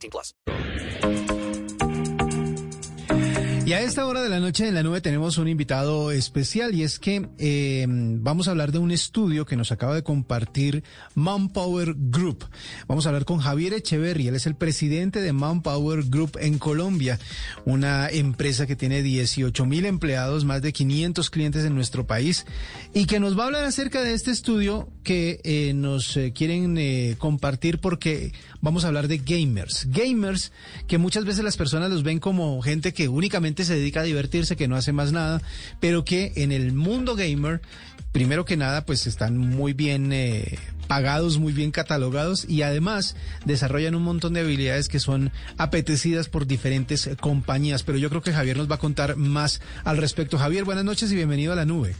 18 plus. Y a esta hora de la noche en la nube tenemos un invitado especial y es que eh, vamos a hablar de un estudio que nos acaba de compartir Manpower Group. Vamos a hablar con Javier Echeverry, él es el presidente de Manpower Group en Colombia, una empresa que tiene 18 mil empleados, más de 500 clientes en nuestro país y que nos va a hablar acerca de este estudio que eh, nos eh, quieren eh, compartir porque vamos a hablar de gamers. Gamers que muchas veces las personas los ven como gente que únicamente se dedica a divertirse, que no hace más nada, pero que en el mundo gamer, primero que nada, pues están muy bien eh, pagados, muy bien catalogados y además desarrollan un montón de habilidades que son apetecidas por diferentes compañías. Pero yo creo que Javier nos va a contar más al respecto. Javier, buenas noches y bienvenido a la nube.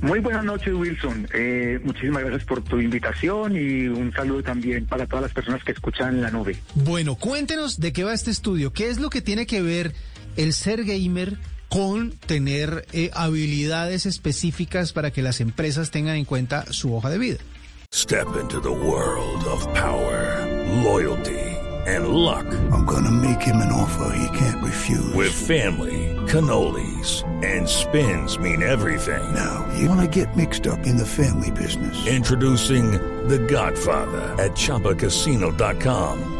Muy buenas noches, Wilson. Eh, muchísimas gracias por tu invitación y un saludo también para todas las personas que escuchan la nube. Bueno, cuéntenos de qué va este estudio. ¿Qué es lo que tiene que ver el ser gamer con tener eh, habilidades específicas para que las empresas tengan en cuenta su hoja de vida? Step into the world of power, loyalty, and luck. I'm gonna make him an offer he can't refuse. With family, cannolis, and spins mean everything. Now, you wanna get mixed up in the family business. Introducing The Godfather at ChumbaCasino.com.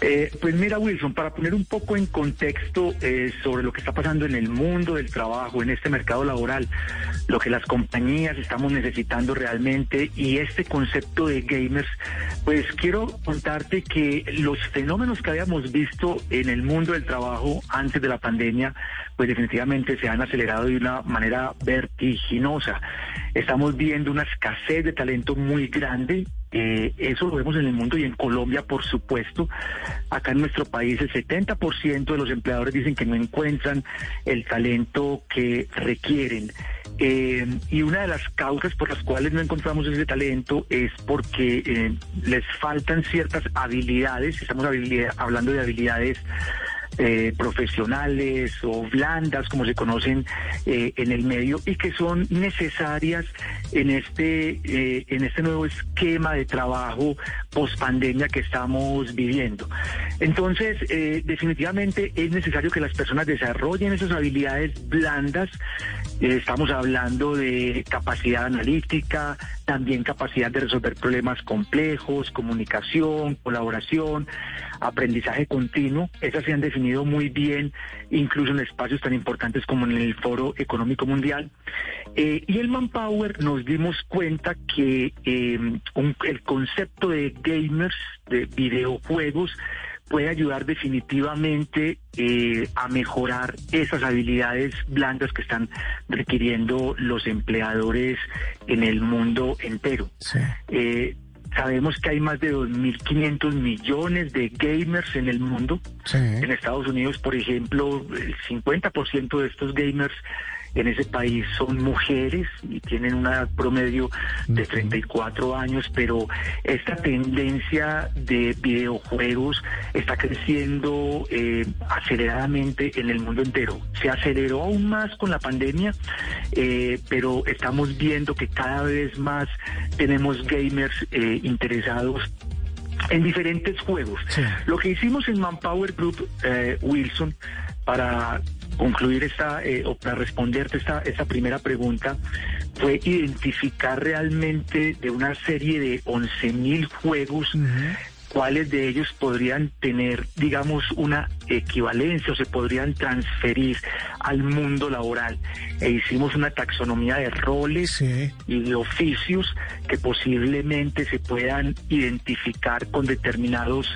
Eh, pues mira, Wilson, para poner un poco en contexto eh, sobre lo que está pasando en el mundo del trabajo, en este mercado laboral, lo que las compañías estamos necesitando realmente y este concepto de gamers, pues quiero contarte que los fenómenos que habíamos visto en el mundo del trabajo antes de la pandemia, pues definitivamente se han acelerado de una manera vertiginosa. Estamos viendo una escasez de talento muy grande. Eh, eso lo vemos en el mundo y en Colombia, por supuesto. Acá en nuestro país el 70% de los empleadores dicen que no encuentran el talento que requieren. Eh, y una de las causas por las cuales no encontramos ese talento es porque eh, les faltan ciertas habilidades, estamos habilidad- hablando de habilidades eh, profesionales o blandas, como se conocen eh, en el medio, y que son necesarias en este, eh, en este nuevo esquema de trabajo post pandemia que estamos viviendo. Entonces, eh, definitivamente es necesario que las personas desarrollen esas habilidades blandas. Eh, estamos hablando de capacidad analítica, también capacidad de resolver problemas complejos, comunicación, colaboración, aprendizaje continuo. Esas se han definido muy bien, incluso en espacios tan importantes como en el Foro Económico Mundial. Eh, y el Manpower nos dimos cuenta que el concepto de gamers, de videojuegos, puede ayudar definitivamente eh, a mejorar esas habilidades blandas que están requiriendo los empleadores en el mundo entero. Sí. Eh, sabemos que hay más de 2.500 millones de gamers en el mundo. Sí. En Estados Unidos, por ejemplo, el 50% de estos gamers en ese país son mujeres y tienen una edad promedio de 34 años, pero esta tendencia de videojuegos está creciendo eh, aceleradamente en el mundo entero. Se aceleró aún más con la pandemia, eh, pero estamos viendo que cada vez más tenemos gamers eh, interesados en diferentes juegos. Sí. Lo que hicimos en Manpower Group, eh, Wilson, para concluir esta, eh, o para responderte esta, esta primera pregunta, fue identificar realmente de una serie de 11.000 juegos cuáles de ellos podrían tener, digamos, una equivalencia o se podrían transferir al mundo laboral. E hicimos una taxonomía de roles Sí. y de oficios que posiblemente se puedan identificar con determinados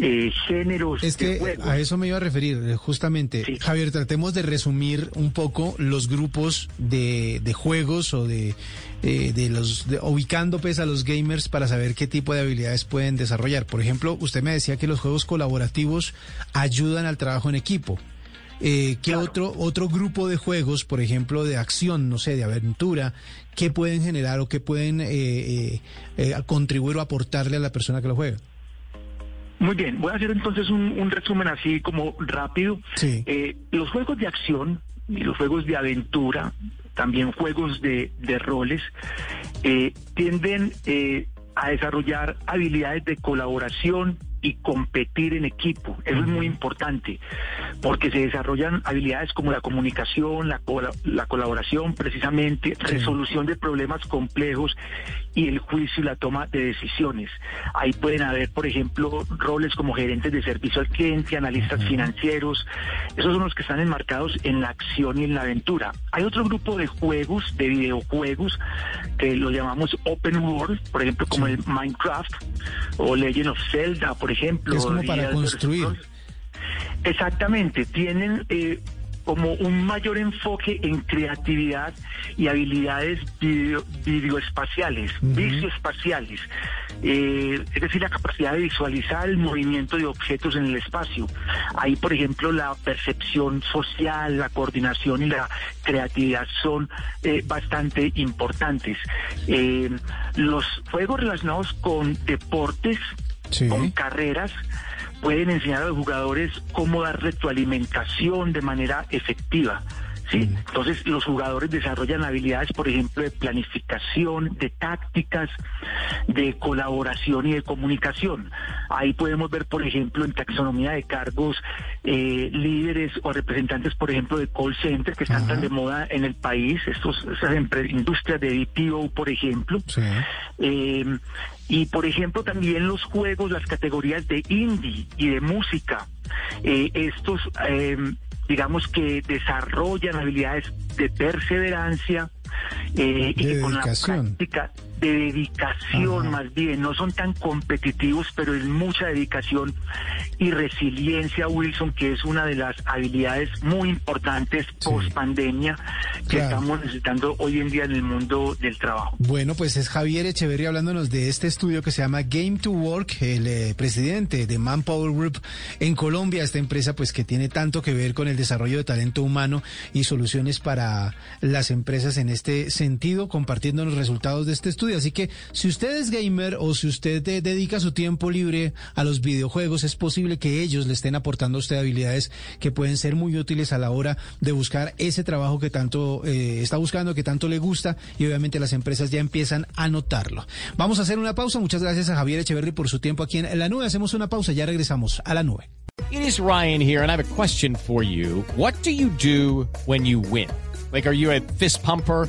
eh, géneros Es que a eso me iba a referir, eh, justamente. Sí. Javier, tratemos de resumir un poco los grupos de, de juegos o de, eh, de los, de- ubicando pues a los gamers para saber qué tipo de habilidades pueden desarrollar. Por ejemplo, usted me decía que los juegos colaborativos ayudan al trabajo en equipo. Eh, ¿Qué Claro. otro, otro grupo de juegos, por ejemplo, de acción, no sé, de aventura, qué pueden generar o qué pueden eh, eh, eh, contribuir o aportarle a la persona que lo juega? Muy bien, voy a hacer entonces un, un resumen así como rápido. Sí. Los juegos de acción y los juegos de aventura, también juegos de, de roles, tienden eh, a desarrollar habilidades de colaboración y competir en equipo. Eso es muy importante, porque se desarrollan habilidades como la comunicación, la, la colaboración, precisamente, resolución de problemas complejos y el juicio y la toma de decisiones. Ahí pueden haber, por ejemplo, roles como gerentes de servicio al cliente, analistas financieros. Esos son los que están enmarcados en la acción y en la aventura. Hay otro grupo de juegos, de videojuegos, que lo llamamos Open World, por ejemplo, como el Minecraft o Legend of Zelda, por ejemplo. Es como y para construir. Exactamente, tienen eh, como un mayor enfoque en creatividad y habilidades video, videoespaciales, visioespaciales, eh, es decir, la capacidad de visualizar el movimiento de objetos en el espacio. Ahí, por ejemplo, la percepción social, la coordinación y la creatividad son eh, bastante importantes. Eh, los juegos relacionados con deportes, Con carreras, pueden enseñar a los jugadores cómo dar retroalimentación de manera efectiva. ¿Sí? Entonces los jugadores desarrollan habilidades, por ejemplo, de planificación, de tácticas, de colaboración y de comunicación. Ahí podemos ver, por ejemplo, en taxonomía de cargos, eh, líderes o representantes, por ejemplo, de call center que están Ajá. tan de moda en el país, estos, esas industrias de BPO, por ejemplo. Sí. Eh, y por ejemplo también los juegos, las categorías de indie y de música. Eh, estos, eh, digamos que desarrollan habilidades de perseverancia eh, y De que con la práctica de dedicación Ajá. más bien, no son tan competitivos, pero es mucha dedicación y resiliencia, Wilson, que es una de las habilidades muy importantes Sí. post pandemia que Claro. estamos necesitando hoy en día en el mundo del trabajo. Bueno, pues es Javier Echeverry hablándonos de este estudio que se llama Game to Work, el eh, presidente de Manpower Group en Colombia, esta empresa pues que tiene tanto que ver con el desarrollo de talento humano y soluciones para las empresas en este sentido, compartiendo los resultados de este estudio. Así que si usted es gamer o si usted eh, dedica su tiempo libre a los videojuegos, es posible que ellos le estén aportando a usted habilidades que pueden ser muy útiles a la hora de buscar ese trabajo que tanto eh, está buscando, que tanto le gusta y obviamente las empresas ya empiezan a notarlo. Vamos a hacer una pausa. Muchas gracias a Javier Echeverry por su tiempo aquí en La Nube. Hacemos una pausa, ya regresamos a La Nube. It is Ryan here, and I have a question for you. What do you do when you win? Like, are you a fist pumper?